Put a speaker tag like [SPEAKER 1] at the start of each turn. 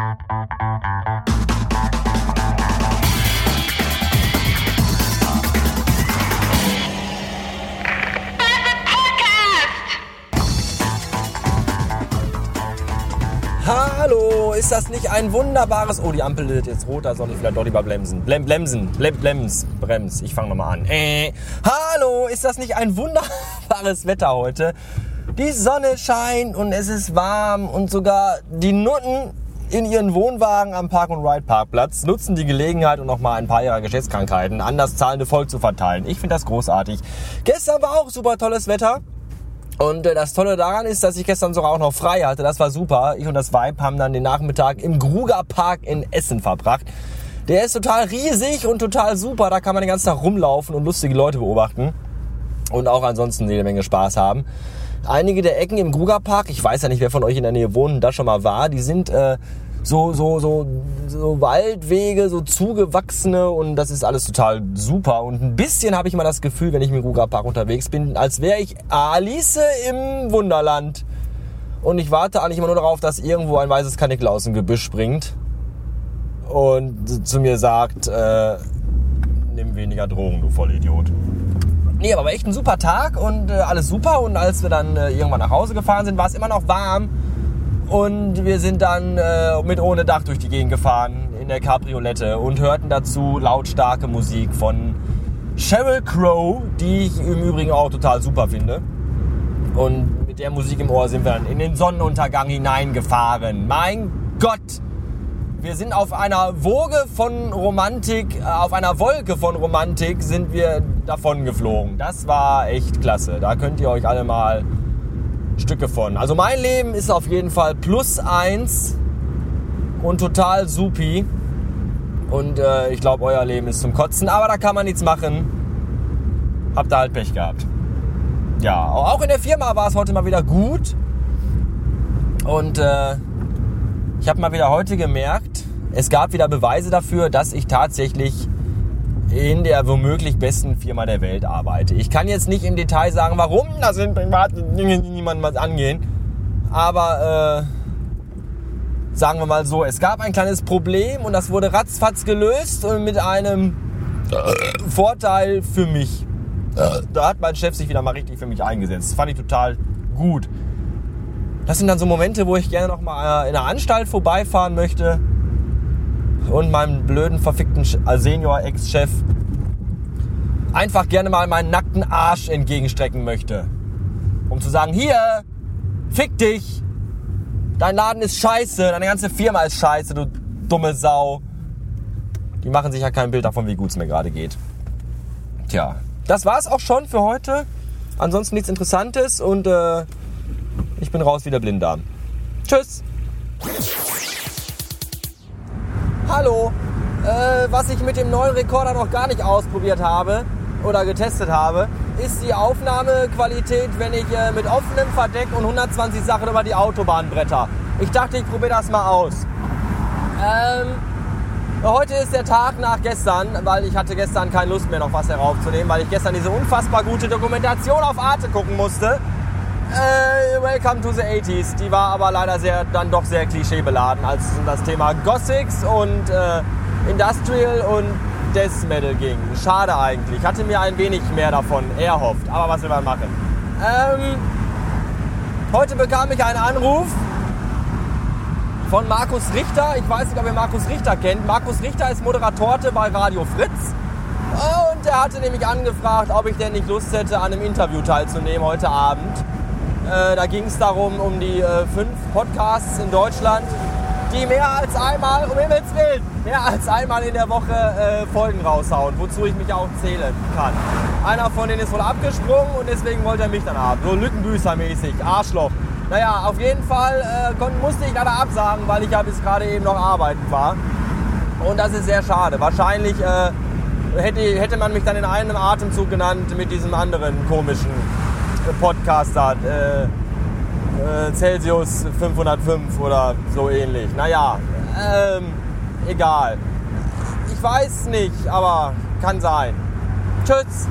[SPEAKER 1] Hallo, ist das nicht ein wunderbares... Oh, die Ampel wird jetzt rot, da soll ich vielleicht doch lieber bremsen. Blem, bremsen, Blem, blems, brems. Ich fange nochmal an. Äh. Hallo, ist das nicht ein wunderbares Wetter heute? Die Sonne scheint und es ist warm und sogar die Nutten in ihren Wohnwagen am Park-and-Ride-Parkplatz nutzen die Gelegenheit, um noch mal ein paar ihrer Geschäftskrankheiten an das zahlende Volk zu verteilen. Ich finde das großartig. Gestern war auch super tolles Wetter. Und äh, das Tolle daran ist, dass ich gestern sogar auch noch frei hatte. Das war super. Ich und das Vibe haben dann den Nachmittag im Gruger Park in Essen verbracht. Der ist total riesig und total super. Da kann man den ganzen Tag rumlaufen und lustige Leute beobachten. Und auch ansonsten jede Menge Spaß haben. Einige der Ecken im Gruger Park, ich weiß ja nicht, wer von euch in der Nähe wohnt und da schon mal war, die sind äh, so, so, so, so Waldwege, so zugewachsene und das ist alles total super. Und ein bisschen habe ich mal das Gefühl, wenn ich im Gruger Park unterwegs bin, als wäre ich Alice im Wunderland. Und ich warte eigentlich immer nur darauf, dass irgendwo ein weißes Kanickel aus dem Gebüsch springt und zu mir sagt, äh, nimm weniger Drogen, du Vollidiot. Nee, aber war echt ein super Tag und äh, alles super. Und als wir dann äh, irgendwann nach Hause gefahren sind, war es immer noch warm. Und wir sind dann äh, mit ohne Dach durch die Gegend gefahren in der Cabriolette und hörten dazu lautstarke Musik von Sheryl Crow, die ich im Übrigen auch total super finde. Und mit der Musik im Ohr sind wir dann in den Sonnenuntergang hineingefahren. Mein Gott! Wir sind auf einer Woge von Romantik, äh, auf einer Wolke von Romantik sind wir davon geflogen. Das war echt klasse. Da könnt ihr euch alle mal Stücke von. Also mein Leben ist auf jeden Fall plus eins und total supi. Und äh, ich glaube, euer Leben ist zum Kotzen. Aber da kann man nichts machen. Habt ihr halt Pech gehabt. Ja, auch in der Firma war es heute mal wieder gut. Und äh, ich habe mal wieder heute gemerkt, es gab wieder Beweise dafür, dass ich tatsächlich in der womöglich besten Firma der Welt arbeite. Ich kann jetzt nicht im Detail sagen, warum, das sind private Dinge, die niemandem was angehen. Aber äh, sagen wir mal so, es gab ein kleines Problem und das wurde ratzfatz gelöst und mit einem Vorteil für mich. Da hat mein Chef sich wieder mal richtig für mich eingesetzt. Das fand ich total gut. Das sind dann so Momente, wo ich gerne noch mal in einer Anstalt vorbeifahren möchte und meinem blöden, verfickten Senior-Ex-Chef einfach gerne mal meinen nackten Arsch entgegenstrecken möchte. Um zu sagen, hier, fick dich, dein Laden ist scheiße, deine ganze Firma ist scheiße, du dumme Sau. Die machen sich ja kein Bild davon, wie gut es mir gerade geht. Tja, das war's auch schon für heute. Ansonsten nichts Interessantes und äh, ich bin raus wie der Blinddarm. Tschüss. Hallo. Äh, was ich mit dem neuen Rekorder noch gar nicht ausprobiert habe oder getestet habe, ist die Aufnahmequalität, wenn ich äh, mit offenem Verdeck und 120 Sachen über die Autobahn bretter. Ich dachte, ich probiere das mal aus. Ähm, heute ist der Tag nach gestern, weil ich hatte gestern keine Lust mehr noch was heraufzunehmen, weil ich gestern diese unfassbar gute Dokumentation auf Arte gucken musste. Äh, Welcome to the 80s. Die war aber leider sehr, dann doch sehr klischeebeladen, als es um das Thema Gothics und äh, Industrial und Death Metal ging. Schade eigentlich. Ich hatte mir ein wenig mehr davon erhofft. Aber was will man machen? Ähm, heute bekam ich einen Anruf von Markus Richter. Ich weiß nicht, ob ihr Markus Richter kennt. Markus Richter ist Moderatorte bei Radio Fritz. Und er hatte nämlich angefragt, ob ich denn nicht Lust hätte, an einem Interview teilzunehmen heute Abend. Äh, da ging es darum, um die äh, fünf Podcasts in Deutschland, die mehr als einmal, um Himmels Willen, mehr als einmal in der Woche äh, Folgen raushauen, wozu ich mich auch zählen kann. Einer von denen ist wohl abgesprungen und deswegen wollte er mich dann haben. So Lückenbüßer-mäßig, Arschloch. Naja, auf jeden Fall äh, musste ich leider absagen, weil ich ja bis gerade eben noch arbeiten war. Und das ist sehr schade. Wahrscheinlich äh, hätte, hätte man mich dann in einem Atemzug genannt mit diesem anderen komischen äh, Podcaster äh, äh, Celsius 505 oder so ähnlich. Naja, ähm, egal. Ich weiß nicht, aber kann sein. Tschüss.